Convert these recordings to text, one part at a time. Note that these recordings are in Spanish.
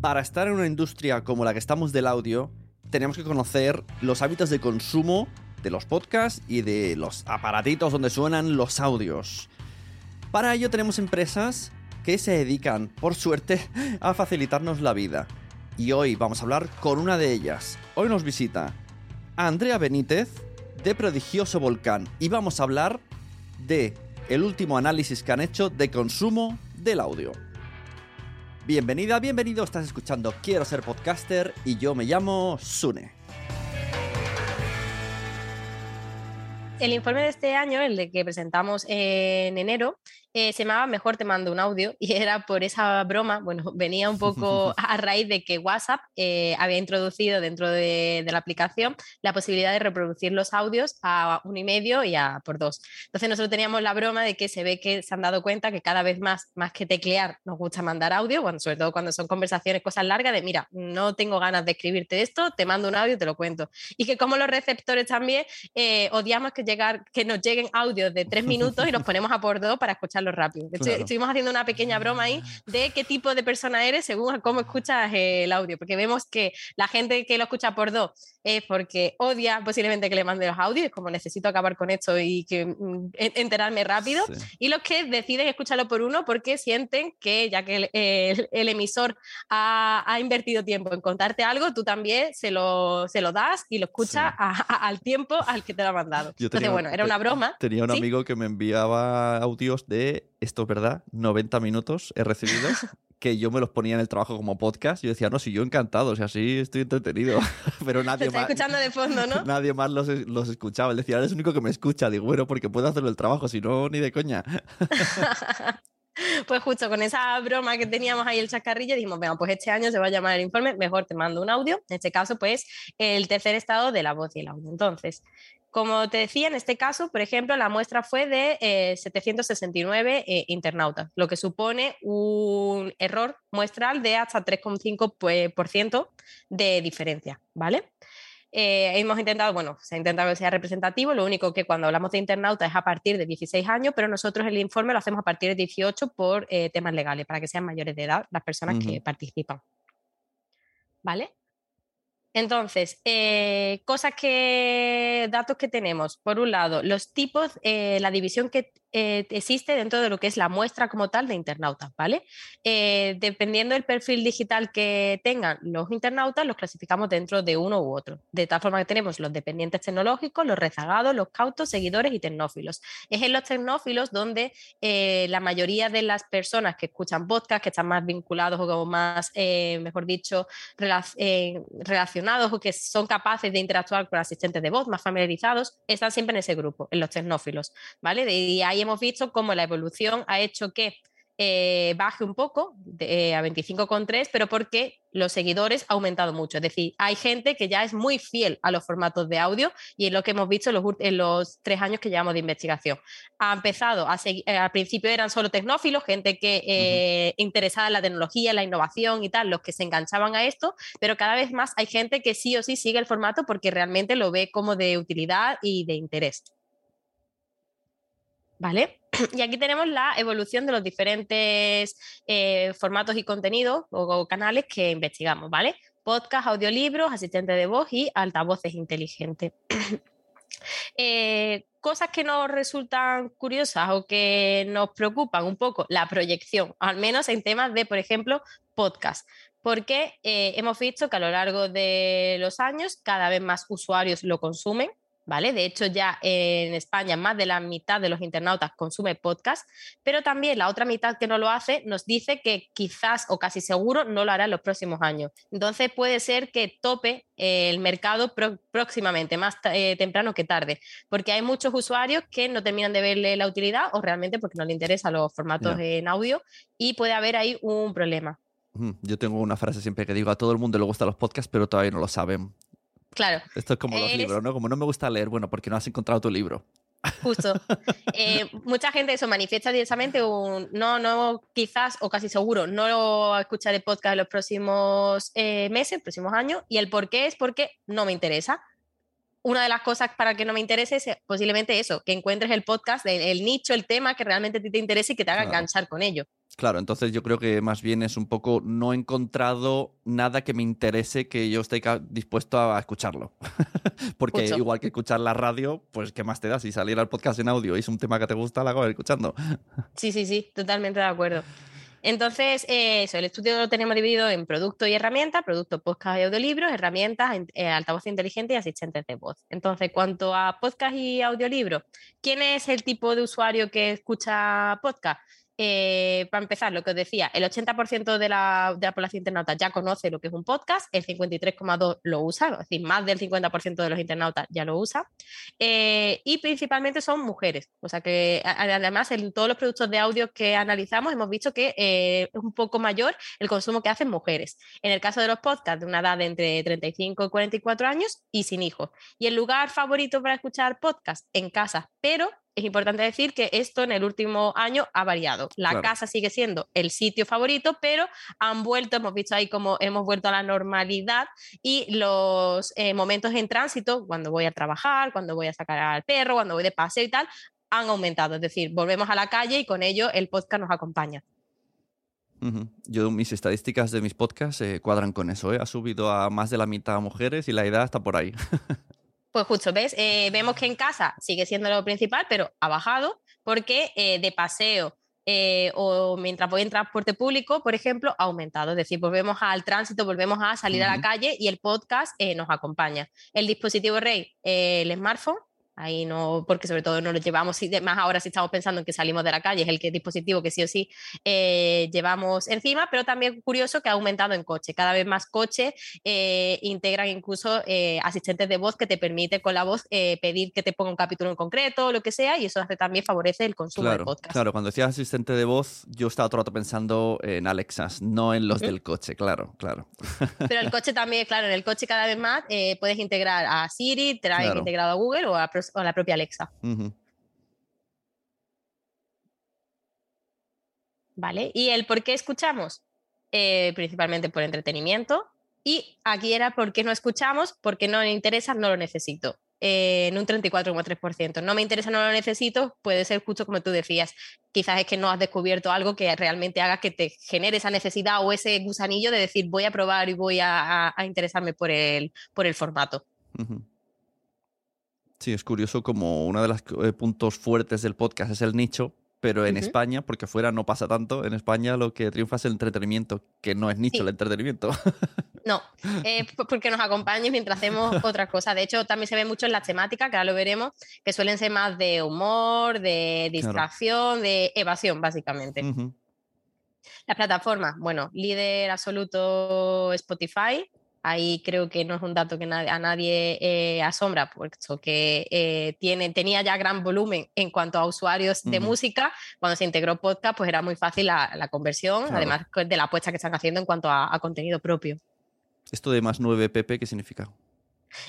Para estar en una industria como la que estamos del audio, tenemos que conocer los hábitos de consumo de los podcasts y de los aparatitos donde suenan los audios. Para ello tenemos empresas que se dedican, por suerte, a facilitarnos la vida. Y hoy vamos a hablar con una de ellas. Hoy nos visita Andrea Benítez de Prodigioso Volcán y vamos a hablar de el último análisis que han hecho de consumo del audio. Bienvenida, bienvenido, estás escuchando Quiero ser podcaster y yo me llamo Sune. El informe de este año, el de que presentamos en enero, eh, se llamaba Mejor te mando un audio y era por esa broma, bueno, venía un poco a raíz de que WhatsApp eh, había introducido dentro de, de la aplicación la posibilidad de reproducir los audios a uno y medio y a por dos. Entonces nosotros teníamos la broma de que se ve que se han dado cuenta que cada vez más, más que teclear, nos gusta mandar audio, cuando, sobre todo cuando son conversaciones, cosas largas, de mira, no tengo ganas de escribirte esto, te mando un audio y te lo cuento. Y que como los receptores también eh, odiamos que, llegar, que nos lleguen audios de tres minutos y los ponemos a por dos para escucharlos rápido. De hecho, Claro. estuvimos haciendo una pequeña broma ahí de qué tipo de persona eres según a cómo escuchas el audio, porque vemos que la gente que lo escucha por dos es porque odia posiblemente que le mande los audios, como necesito acabar con esto y que mm, en- enterarme rápido, Sí. y los que deciden escucharlo por uno porque sienten que ya que el, el- el emisor ha, ha invertido tiempo en contarte algo, tú también se lo, se lo das y lo escuchas Sí. a- a- al tiempo al que te lo ha mandado. Yo Entonces, tenía- bueno, era una broma. Tenía un ¿sí? amigo que me enviaba audios de, esto es verdad, 90 minutos he recibido, que yo me los ponía en el trabajo como podcast. Yo decía, no, si yo encantado, o sea, sí estoy entretenido. Pero Te nadie está más, escuchando de fondo, ¿no? nadie más los, los escuchaba. Él decía, eres el único que me escucha. Digo, bueno, porque puedo hacerlo el trabajo, si no, ni de coña. Pues justo con esa broma que teníamos ahí el chascarrillo, dijimos, venga, pues este año se va a llamar el informe, mejor te mando un audio, en este caso, pues el tercer estado de la voz y el audio. Entonces, como te decía, en este caso, por ejemplo, la muestra fue de eh, 769 eh, internautas, lo que supone un error muestral de hasta 3,5% pues, por ciento de diferencia, ¿vale? Eh, hemos intentado, bueno, se ha intentado que sea representativo, lo único que cuando hablamos de internauta es a partir de 16 años, pero nosotros el informe lo hacemos a partir de 18 por eh, temas legales, para que sean mayores de edad las personas que participan. ¿Vale? Entonces, eh, cosas que, datos que tenemos. Por un lado, los tipos, eh, la división que eh, existe dentro de lo que es la muestra como tal de internautas, ¿vale? Eh, dependiendo del perfil digital que tengan los internautas, los clasificamos dentro de uno u otro. De tal forma que tenemos los dependientes tecnológicos, los rezagados, los cautos, seguidores y tecnófilos. Es en los tecnófilos donde eh, la mayoría de las personas que escuchan podcast, que están más vinculados o más, mejor dicho, relacionados o que son capaces de interactuar con asistentes de voz, más familiarizados, están siempre en ese grupo, en los tecnófilos, ¿vale? De, ahí hemos visto cómo la evolución ha hecho que eh, baje un poco de, eh, a 25,3, pero porque los seguidores han aumentado mucho. Es decir, hay gente que ya es muy fiel a los formatos de audio y es lo que hemos visto en los, tres años que llevamos de investigación. Ha empezado, a seguir, eh, al principio eran solo tecnófilos, gente que interesada en la tecnología, en la innovación y tal, los que se enganchaban a esto, pero cada vez más hay gente que sí o sí sigue el formato porque realmente lo ve como de utilidad y de interés. ¿Vale? Y aquí tenemos la evolución de los diferentes eh, formatos y contenidos o, canales que investigamos, ¿vale? Podcast, audiolibros, asistente de voz y altavoces inteligentes. Eh, cosas que nos resultan curiosas o que nos preocupan un poco, la proyección, al menos en temas de, por ejemplo, podcast. Porque eh, hemos visto que a lo largo de los años cada vez más usuarios lo consumen, ¿vale? De hecho, ya en España más de la mitad de los internautas consume podcast, pero también la otra mitad que no lo hace nos dice que quizás o casi seguro no lo hará en los próximos años. Entonces puede ser que tope el mercado próximamente, más eh, temprano que tarde, porque hay muchos usuarios que no terminan de verle la utilidad o realmente porque no le interesan los formatos en audio y puede haber ahí un problema. Yo tengo una frase siempre que digo, a todo el mundo le gustan los podcasts, pero todavía no lo saben. Claro. Esto es como los libros, ¿no? Como no me gusta leer, bueno, porque no has encontrado tu libro. Justo. Eh, mucha gente eso manifiesta directamente un no, no, quizás o casi seguro no lo escucharé podcast en los próximos eh, meses, próximos años. Y el por qué es porque no me interesa. Una de las cosas para que no me interese es posiblemente eso, que encuentres el podcast, el, nicho, el tema que realmente te interese y que te haga enganchar con ello. Claro, entonces yo creo que más bien es un poco, no he encontrado nada que me interese que yo esté dispuesto a escucharlo. Porque igual que escuchar la radio, pues ¿qué más te da? Si salir al podcast en audio y es un tema que te gusta, la acabas escuchando. sí, sí, sí, totalmente de acuerdo. Entonces, eh, eso, el estudio lo tenemos dividido en producto y herramientas, producto, podcast y audiolibros, herramientas, eh, altavoz inteligente y asistentes de voz. Entonces, cuanto a podcast y audiolibros, ¿quién es el tipo de usuario que escucha podcast? Eh, para empezar, lo que os decía, el 80% de la, de la, población internauta ya conoce lo que es un podcast, el 53,2% lo usa, es decir, más del 50% de los internautas ya lo usa, eh, y principalmente son mujeres. O sea que además en todos los productos de audio que analizamos hemos visto que eh, es un poco mayor el consumo que hacen mujeres. En el caso de los podcasts, de una edad de entre 35 y 44 años y sin hijos. Y el lugar favorito para escuchar podcast en casa, pero es importante decir que esto en el último año ha variado. La casa sigue siendo el sitio favorito, pero han vuelto, hemos visto ahí como hemos vuelto a la normalidad y los eh, momentos en tránsito, cuando voy a trabajar, cuando voy a sacar al perro, cuando voy de paseo y tal, han aumentado. Es decir, volvemos a la calle y con ello el podcast nos acompaña. Yo, mis estadísticas de mis podcasts eh, cuadran con eso. ¿eh? Ha subido a más de la mitad mujeres y la edad está por ahí. Pues justo, ¿ves? Eh, vemos que en casa sigue siendo lo principal, pero ha bajado porque eh, de paseo eh, o mientras voy en transporte público, por ejemplo, ha aumentado. Es decir, volvemos al tránsito, volvemos a salir a la calle y el podcast nos acompaña. El dispositivo rey, el smartphone, Ahí no, porque sobre todo no lo llevamos, más ahora si estamos pensando en que salimos de la calle, es el que, dispositivo que sí o sí eh, llevamos encima, pero también curioso que ha aumentado en coche. Cada vez más coches eh, integran incluso eh, asistentes de voz que te permite con la voz pedir que te ponga un capítulo en concreto o lo que sea, y eso hace, también favorece el consumo de podcast. Claro, cuando decías asistente de voz, yo estaba todo el rato pensando en Alexas, no en los del coche, claro, claro. Pero el coche también, claro, en el coche cada vez más puedes integrar a Siri, trae integrado a Google o a o la propia Alexa. ¿Vale? ¿Y el por qué escuchamos? Eh, principalmente por entretenimiento. Y aquí era por qué no escuchamos, porque no me interesa, no lo necesito. Eh, en un 34,3%. No me interesa, no lo necesito, puede ser justo como tú decías. Quizás es que no has descubierto algo que realmente haga que te genere esa necesidad o ese gusanillo de decir voy a probar y voy a, interesarme por el, por el formato. Sí, es curioso como uno de los eh, puntos fuertes del podcast es el nicho, pero en España, porque fuera no pasa tanto, en España lo que triunfa es el entretenimiento, que no es nicho el entretenimiento. No, eh, porque nos acompaña mientras hacemos otras cosas. De hecho, también se ve mucho en las temáticas, que ahora lo veremos, que suelen ser más de humor, de distracción, de evasión, básicamente. Las plataformas, bueno, líder absoluto Spotify, Ahí creo que no es un dato que a nadie eh, asombra, puesto que eh, tiene, tenía ya gran volumen en cuanto a usuarios de música. Cuando se integró podcast, pues era muy fácil la, conversión, además de la apuesta que están haciendo en cuanto a, contenido propio. ¿Esto de más 9 pp qué significa?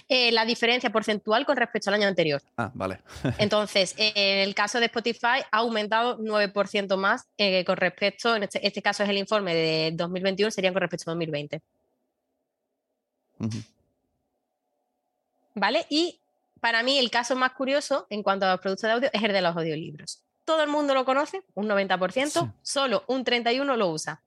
Eh, la diferencia porcentual con respecto al año anterior. Ah, vale. Entonces, en el caso de Spotify ha aumentado 9% más con respecto, en este, este, caso es el informe de 2021, serían con respecto a 2020. ¿Vale? Y para mí el caso más curioso en cuanto a los productos de audio es el de los audiolibros. Todo el mundo lo conoce, un 90%, solo un 31% lo usa.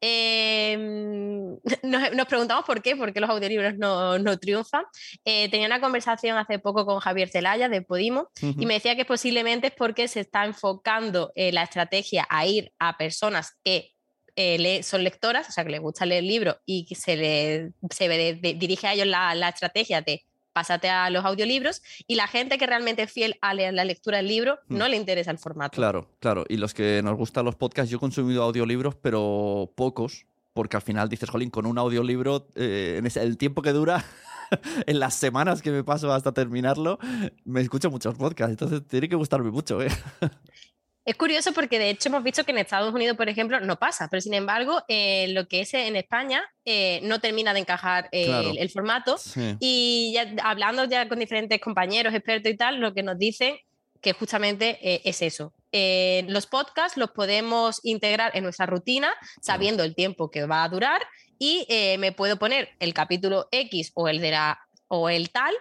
Em, nos, preguntamos por qué, por qué los audiolibros no, no triunfan. Eh, tenía una conversación hace poco con Javier Celaya de Podimo y me decía que posiblemente es porque se está enfocando eh, la estrategia a ir a personas que eh, son lectoras, o sea, que les gusta leer libros y que se, le, se dirige a ellos la, la, estrategia de pásate a los audiolibros y la gente que realmente es fiel a leer la lectura del libro hmm. no le interesa el formato. Claro, claro. Y los que nos gustan los podcasts, yo he consumido audiolibros, pero pocos, porque al final dices, jolín, con un audiolibro, eh, en el tiempo que dura, en las semanas que me paso hasta terminarlo, me escucho muchos podcasts, entonces tiene que gustarme mucho. ¿eh? Es curioso porque de hecho hemos visto que en Estados Unidos, por ejemplo, no pasa, pero sin embargo, eh, lo que es en España eh, no termina de encajar el, formato. Y ya hablando ya con diferentes compañeros, expertos y tal, lo que nos dicen que justamente eh, es eso. los podcasts los podemos integrar en nuestra rutina sabiendo el tiempo que va a durar y me puedo poner el capítulo X o el de la o el tal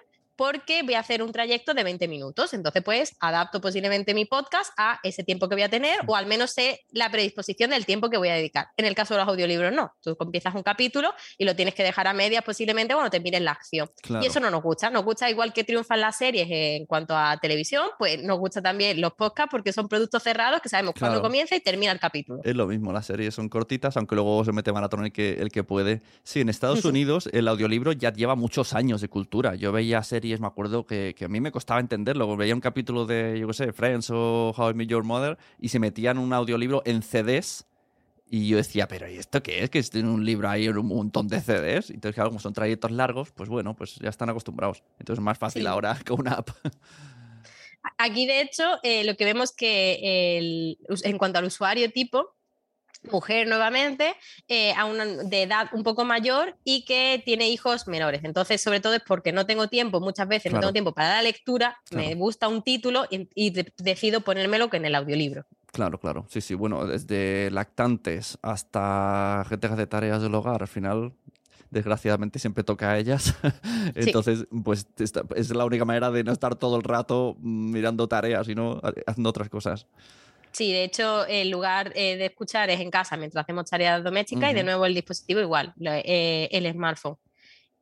porque voy a hacer un trayecto de 20 minutos. Entonces, pues adapto posiblemente mi podcast a ese tiempo que voy a tener o al menos sé la predisposición del tiempo que voy a dedicar. En el caso de los audiolibros, no. Tú empiezas un capítulo y lo tienes que dejar a medias posiblemente cuando te mires la acción. Y eso no nos gusta. Nos gusta igual que triunfan las series en cuanto a televisión, pues nos gusta también los podcasts porque son productos cerrados que sabemos cuándo comienza y termina el capítulo. Es lo mismo, las series son cortitas, aunque luego se mete maratón el que, el que puede. Sí, en Estados Unidos el audiolibro ya lleva muchos años de cultura. Yo veía series me acuerdo que, a mí me costaba entenderlo. Veía un capítulo de, yo qué sé, Friends o How I Met Your Mother y se metían un audiolibro en CDs y yo decía, pero ¿y esto qué es? Que tiene un libro ahí en un montón de CDs. Entonces, claro, como son trayectos largos, pues bueno, pues ya están acostumbrados. Entonces es más fácil ahora que una app. Aquí, de hecho, eh, lo que vemos que en cuanto al usuario tipo, mujer nuevamente, eh, a una, de edad un poco mayor y que tiene hijos menores. Entonces, sobre todo es porque no tengo tiempo, muchas veces no tengo tiempo para la lectura, me gusta un título y, decido ponérmelo que en el audiolibro. Claro, claro. Sí, sí. Bueno, desde lactantes hasta gente que hace tareas del hogar, al final desgraciadamente siempre toca a ellas. Entonces, pues es la única manera de no estar todo el rato mirando tareas, sino haciendo otras cosas. Sí, de hecho, el lugar eh, de escuchar es en casa mientras hacemos tareas domésticas y de nuevo el dispositivo igual, eh, el smartphone.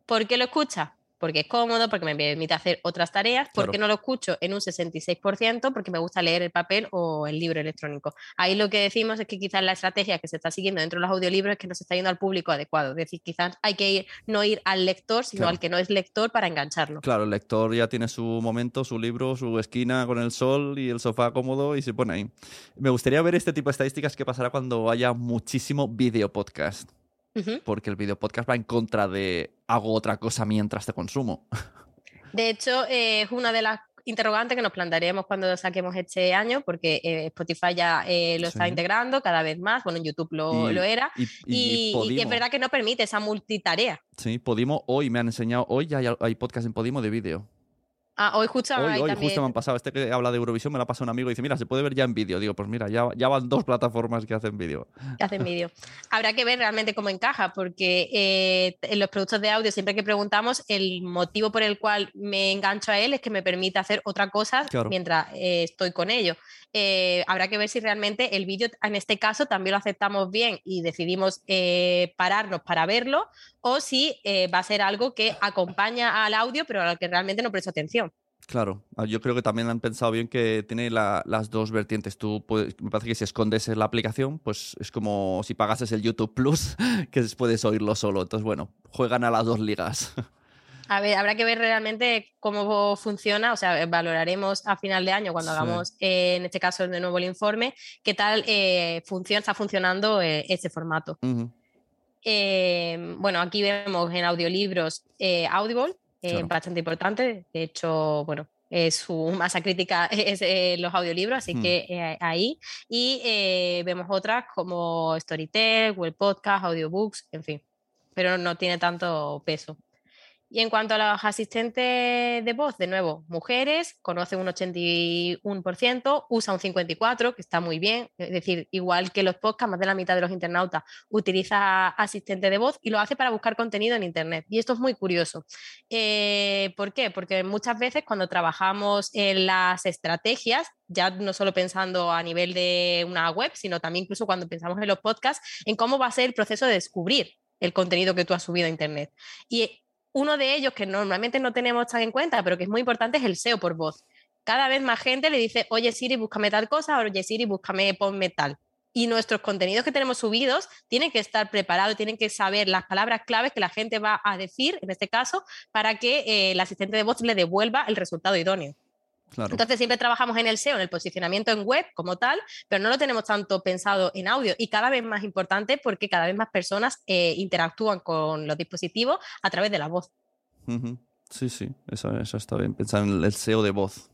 ¿Por qué lo escuchas? Porque es cómodo, porque me permite hacer otras tareas, porque no lo escucho en un 66%, porque me gusta leer el papel o el libro electrónico. Ahí lo que decimos es que quizás la estrategia que se está siguiendo dentro de los audiolibros es que no se está yendo al público adecuado. Es decir, quizás hay que ir, no ir al lector, sino al que no es lector para engancharlo. Claro, el lector ya tiene su momento, su libro, su esquina con el sol y el sofá cómodo y se pone ahí. Me gustaría ver este tipo de estadísticas que pasará cuando haya muchísimo video podcast porque el video podcast va en contra de hago otra cosa mientras te consumo. De hecho, eh, es una de las interrogantes que nos plantearemos cuando saquemos este año, porque eh, Spotify ya eh, lo está integrando cada vez más, bueno, en YouTube lo, era, y, es verdad que no permite esa multitarea. Sí, Podimo hoy me han enseñado, hoy ya hay, hay podcast en Podimo de vídeo. Ah, hoy justo, hoy, justo me han pasado. Este que habla de Eurovisión me la pasa un amigo y dice, mira, se puede ver ya en vídeo. Digo, pues mira, ya, ya van dos plataformas que hacen vídeo. Que hacen vídeo. Habrá que ver realmente cómo encaja, porque eh, en los productos de audio, siempre que preguntamos, el motivo por el cual me engancho a él es que me permite hacer otra cosa mientras eh, estoy con ello. Eh, habrá que ver si realmente el vídeo, en este caso, también lo aceptamos bien y decidimos pararnos para verlo, o si va a ser algo que acompaña al audio, pero al que realmente no presto atención. Claro, ah, yo creo que también han pensado bien que tiene la- las dos vertientes. Tú puedes- me parece que si escondes la aplicación, pues es como si pagases el YouTube Plus, que puedes oírlo solo. Entonces, bueno, juegan a las dos ligas. A ver, habrá que ver realmente cómo funciona, o sea, valoraremos a final de año cuando Sí. hagamos, eh, en este caso, de nuevo el informe, qué tal eh, funciona, está funcionando eh, ese formato. Eh, bueno, aquí vemos en audiolibros Audible, eh, Claro. bastante importante. De hecho, bueno, eh, su masa crítica es eh, los audiolibros, así Hmm. que eh, ahí. Y vemos otras como Storytel, Google Podcast, Audiobooks, en fin, pero no tiene tanto peso. Y en cuanto a los asistentes de voz, de nuevo, mujeres, conocen un 81%, usa un 54%, que está muy bien. Es decir, igual que los podcasts, más de la mitad de los internautas utiliza asistente de voz y lo hace para buscar contenido en Internet. Y esto es muy curioso. Eh, ¿Por qué? Porque muchas veces cuando trabajamos en las estrategias, ya no solo pensando a nivel de una web, sino también incluso cuando pensamos en los podcasts, en cómo va a ser el proceso de descubrir el contenido que tú has subido a Internet. Y uno de ellos que normalmente no tenemos tan en cuenta, pero que es muy importante, es el SEO por voz. Cada vez más gente le dice, oye Siri, búscame tal cosa, oye Siri, búscame, ponme tal. Y nuestros contenidos que tenemos subidos tienen que estar preparados, tienen que saber las palabras claves que la gente va a decir, en este caso, para que eh, el asistente de voz le devuelva el resultado idóneo. Claro. Entonces siempre trabajamos en el SEO, en el posicionamiento en web como tal, pero no lo tenemos tanto pensado en audio y cada vez más importante porque cada vez más personas eh, interactúan con los dispositivos a través de la voz. Sí, sí, eso, eso está bien. Pensar en el SEO de voz.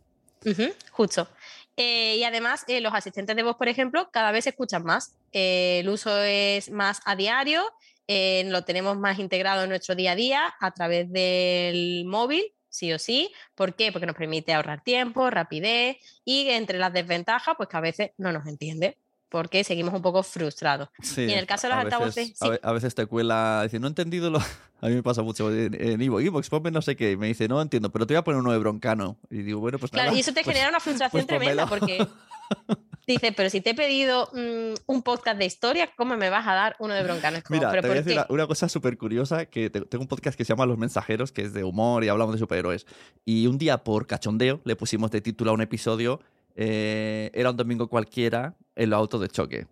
Justo. Eh, y además, eh, los asistentes de voz, por ejemplo, cada vez se escuchan más. Eh, el uso es más a diario, lo tenemos más integrado en nuestro día a día a través del móvil, sí o sí. ¿Por qué? Porque nos permite ahorrar tiempo, rapidez y entre las desventajas, pues que a veces no nos entiende, porque seguimos un poco frustrados. Sí, Y en el caso de los altavoces, a sí. A, veces te cuela, dice, no he entendido lo... A mí me pasa mucho en, en Ivo, Ivox, ponme no sé qué. y Me dice, no entiendo, pero te voy a poner uno de broncano. Y digo, bueno, pues Claro, nada, y eso te pues- genera una frustración pues tremenda pónmelo. porque dices, pero si te he pedido mm, un podcast de historia, ¿cómo me vas a dar uno de broncano? Como, Mira, ¿pero te voy a decir una, una cosa súper curiosa, que te- tengo un podcast que se llama Los Mensajeros, que es de humor y hablamos de superhéroes. Y un día, por cachondeo, le pusimos de título a un episodio, eh, era un domingo cualquiera, el auto de choque.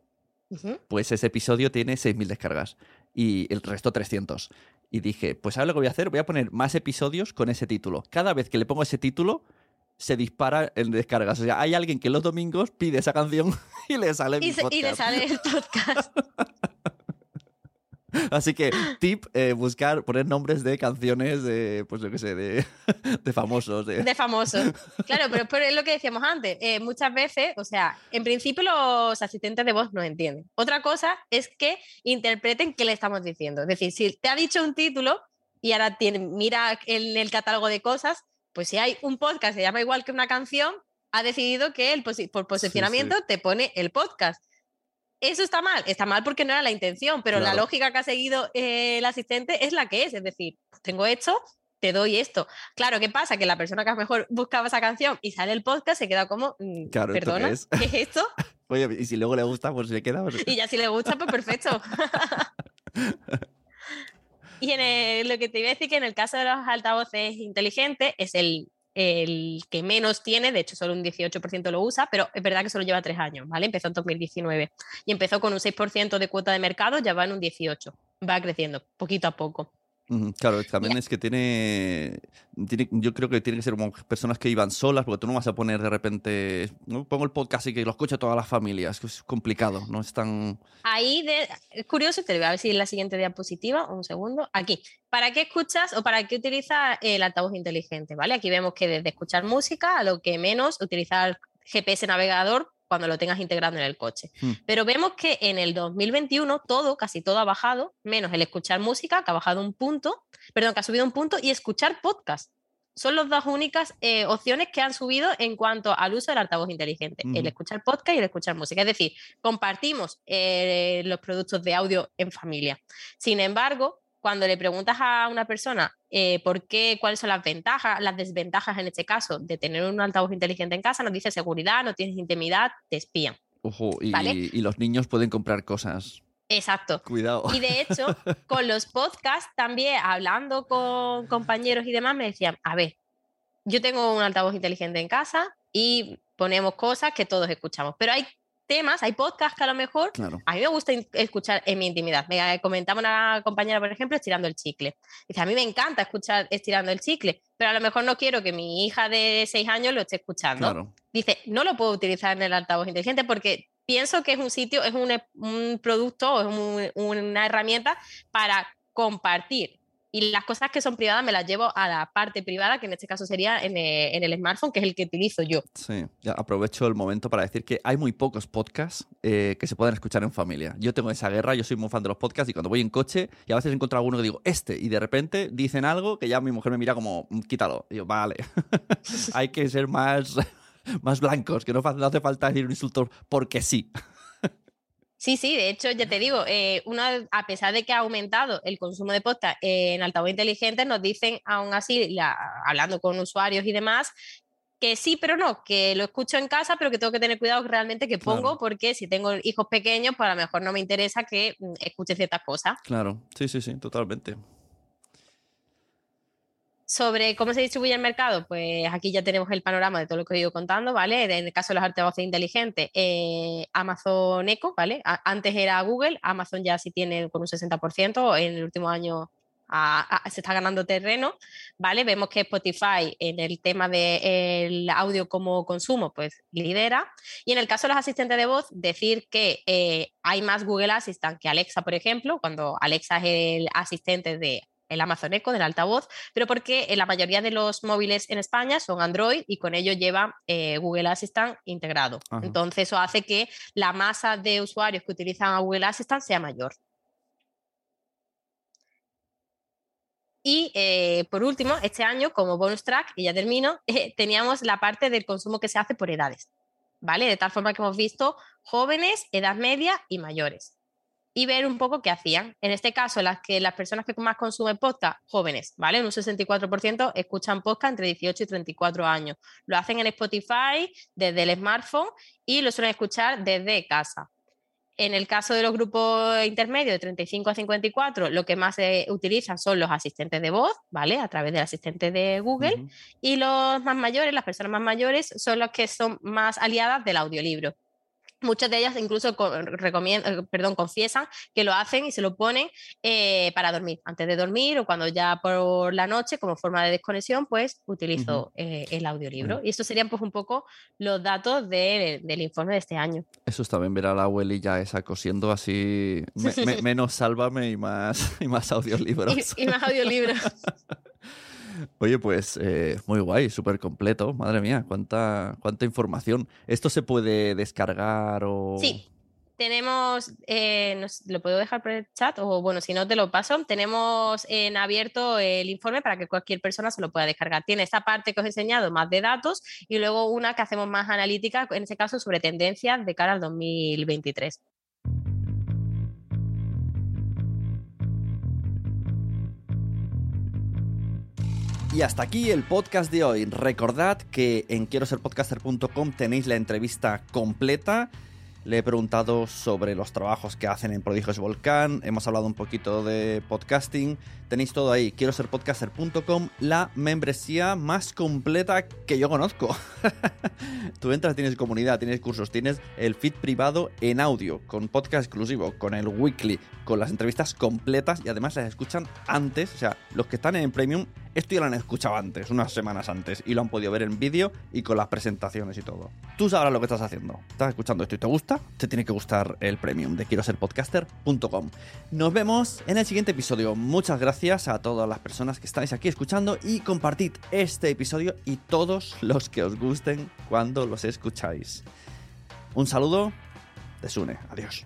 Pues ese episodio tiene 6.000 descargas y el resto 300. Y dije, pues ¿sabes lo que voy a hacer? Voy a poner más episodios con ese título. Cada vez que le pongo ese título, se dispara en descargas. O sea, hay alguien que los domingos pide esa canción y le sale mi Y, se- y le podcast. sale el podcast. Así que, tip, eh, buscar, poner nombres de canciones de, pues yo qué sé, de, de famosos. De... de famoso. Claro, pero, pero es lo que decíamos antes. eh, muchas veces, o sea, en principio los asistentes de voz no entienden. Otra cosa es que interpreten qué le estamos diciendo. Es decir, si te ha dicho un título y ahora tiene, mira el, el catálogo de cosas, pues si hay un podcast que se llama igual que una canción, ha decidido que el por posicionamiento te pone el podcast. ¿Eso está mal? Está mal porque no era la intención, pero la lógica que ha seguido eh, el asistente es la que es. Es decir, tengo esto, te doy esto. Claro, ¿qué pasa? Que la persona que a lo mejor buscaba esa canción y sale el podcast se queda como, mm, Claro, ¿esto qué perdona, es? ¿qué es esto? Oye, y si luego le gusta, pues se queda. pues- Y ya si le gusta, pues perfecto. y en lo que te iba a decir que en el caso de los altavoces inteligentes es el, el que menos tiene, de hecho solo un 18% lo usa, pero es verdad que solo lleva tres años, ¿vale? Empezó en 2019 y empezó con un 6% de cuota de mercado, ya va en un 18%, va creciendo poquito a poco. Claro, también es que tiene, tiene- Yo creo que tiene que ser como personas que iban solas, porque tú no vas a poner de repente. ¿no? Pongo el podcast y que lo escucha toda la familia. Es complicado, no es tan. Ahí de, es curioso, te voy a ver si en la siguiente diapositiva, un segundo, aquí. ¿Para qué escuchas o para qué utilizas el altavoz inteligente? ¿Vale? Aquí vemos que desde escuchar música a lo que menos utilizar GPS navegador cuando lo tengas integrado en el coche. Hmm. Pero vemos que en el 2021 todo, casi todo ha bajado, menos el escuchar música, que ha bajado un punto, perdón, que ha subido un punto, y escuchar podcast. Son las dos únicas eh, opciones que han subido en cuanto al uso del altavoz inteligente, el escuchar podcast y el escuchar música. Es decir, compartimos eh, los productos de audio en familia. Sin embargo, cuando le preguntas a una persona eh, por qué, cuáles son las ventajas, las desventajas en este caso de tener un altavoz inteligente en casa, nos dice seguridad, no tienes intimidad, te espían. Ojo, y, ¿Vale? y los niños pueden comprar cosas. Exacto. Cuidado. Y de hecho, con los podcasts también, hablando con compañeros y demás, me decían, a ver, yo tengo un altavoz inteligente en casa y ponemos cosas que todos escuchamos, pero hay temas, hay podcasts que a lo mejor a mí me gusta escuchar en mi intimidad. Me comentaba una compañera, por ejemplo, estirando el chicle. Dice, a mí me encanta escuchar estirando el chicle, pero a lo mejor no quiero que mi hija de seis años lo esté escuchando. Dice, no lo puedo utilizar en el altavoz inteligente porque pienso que es un sitio, es un, un producto, es una herramienta para compartir y las cosas que son privadas me las llevo a la parte privada, que en este caso sería en eh, el, smartphone, que es el que utilizo yo. Sí, aprovecho el momento para decir que hay muy pocos podcasts eh, que se puedan escuchar en familia. Yo tengo esa guerra, yo soy muy fan de los podcasts y cuando voy en coche y a veces encuentro alguno que digo, este, y de repente dicen algo que ya mi mujer me mira como, mm, quítalo. Y yo, vale, hay que ser más, más blancos, que no hace falta decir un insulto porque sí. Sí, sí, de hecho, ya te digo, eh, a pesar de que ha aumentado el consumo de podcast en altavoz inteligente, nos dicen aún así, hablando con usuarios y demás, que sí, pero no, que lo escucho en casa, pero que tengo que tener cuidado realmente que pongo, porque si tengo hijos pequeños, pues a lo mejor no me interesa que mm, escuche ciertas cosas. Claro, sí, sí, sí, totalmente. Sobre cómo se distribuye el mercado, pues aquí ya tenemos el panorama de todo lo que he ido contando, ¿vale? En el caso de los altavoces inteligentes, eh, Amazon Echo, ¿vale? antes era Google, Amazon ya sí tiene con un 60%, en el último año se está ganando terreno, ¿vale? Vemos que Spotify en el tema del audio como consumo, pues lidera. Y en el caso de los asistentes de voz, decir que eh, hay más Google Assistant que Alexa, por ejemplo, cuando Alexa es el asistente de el Amazon Echo del altavoz, pero porque la mayoría de los móviles en España son Android y con ello lleva eh, Google Assistant integrado. Entonces eso hace que la masa de usuarios que utilizan a Google Assistant sea mayor. Y eh, por último, este año, como bonus track, y ya termino, eh, teníamos la parte del consumo que se hace por edades, ¿vale? De tal forma que hemos visto jóvenes, edad media y mayores y ver un poco qué hacían. En este caso, las, que, las personas que más consumen podcast, jóvenes, ¿vale? Un 64% escuchan podcast entre 18 y 34 años. Lo hacen en Spotify, desde el smartphone y lo suelen escuchar desde casa. En el caso de los grupos intermedios de 35 a 54, lo que más se utilizan son los asistentes de voz, ¿vale? A través del asistente de Google. Y los más mayores, las personas más mayores, son los que son más aliadas del audiolibro. Muchas de ellas incluso eh, perdón, confiesan que lo hacen y se lo ponen eh, para dormir, antes de dormir o cuando ya por la noche, como forma de desconexión, pues utilizo eh, el audiolibro. Y estos serían pues un poco los datos del informe de este año. Eso está bien ver a la abuelilla esa cosiendo así, menos sálvame y más, y más audiolibros. y más audiolibros. Oye, pues eh, muy guay, súper completo. Madre mía, cuánta, cuánta información. ¿Esto se puede descargar o...? Sí, tenemos, eh, lo puedo dejar por el chat o bueno, si no te lo paso, tenemos en abierto el informe para que cualquier persona se lo pueda descargar. Tiene esta parte que os he enseñado más de datos y luego una que hacemos más analítica, en este caso sobre tendencias de cara al 2023. Y hasta aquí el podcast de hoy. Recordad que en quiero ser podcaster.com tenéis la entrevista completa. Le he preguntado sobre los trabajos que hacen en Prodigios Volcán. Hemos hablado un poquito de podcasting. Tenéis todo ahí. Quiero ser podcaster.com, la membresía más completa que yo conozco. Tú entras, tienes comunidad, tienes cursos, tienes el feed privado en audio, con podcast exclusivo, con el weekly, con las entrevistas completas y además las escuchan antes. O sea, los que están en premium esto ya lo han escuchado antes, unas semanas antes, y lo han podido ver en vídeo y con las presentaciones y todo. Tú sabrás lo que estás haciendo. ¿Estás escuchando esto y te Te tiene que gustar el premium de quiero ser podcaster.com. Nos vemos en el siguiente episodio. Muchas gracias a todas las personas que estáis aquí escuchando y compartid este episodio y todos los que os gusten cuando los escucháis. Un saludo de Sune. Adiós.